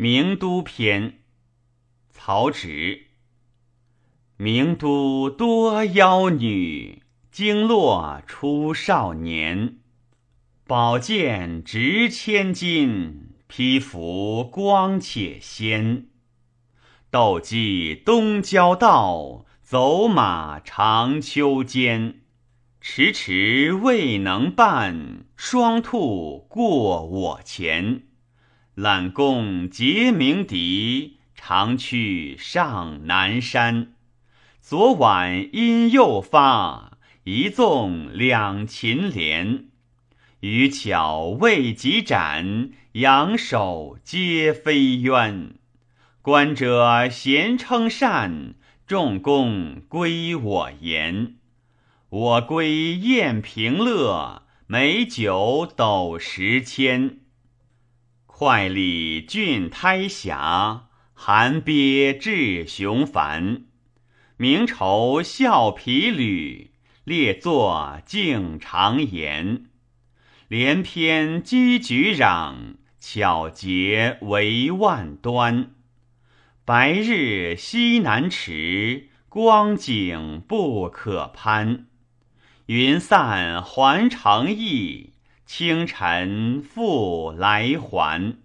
名都篇，曹植。名都多妖女，经络出少年。宝剑值千金，披服光且鲜。斗鸡东郊道，走马长秋间。迟迟未能伴，双兔过我前。揽弓结鸣笛，长驱上南山。昨晚因又发，一纵两秦连。渔樵未及斩，扬手皆飞冤。观者咸称善，众公归我言。我归宴平乐，美酒斗十千。快礼郡胎霞，寒鳖志雄繁。明愁笑皮履，列坐敬长言。连篇积举壤，巧结为万端。白日西南池，光景不可攀。云散还长意，清晨复来还。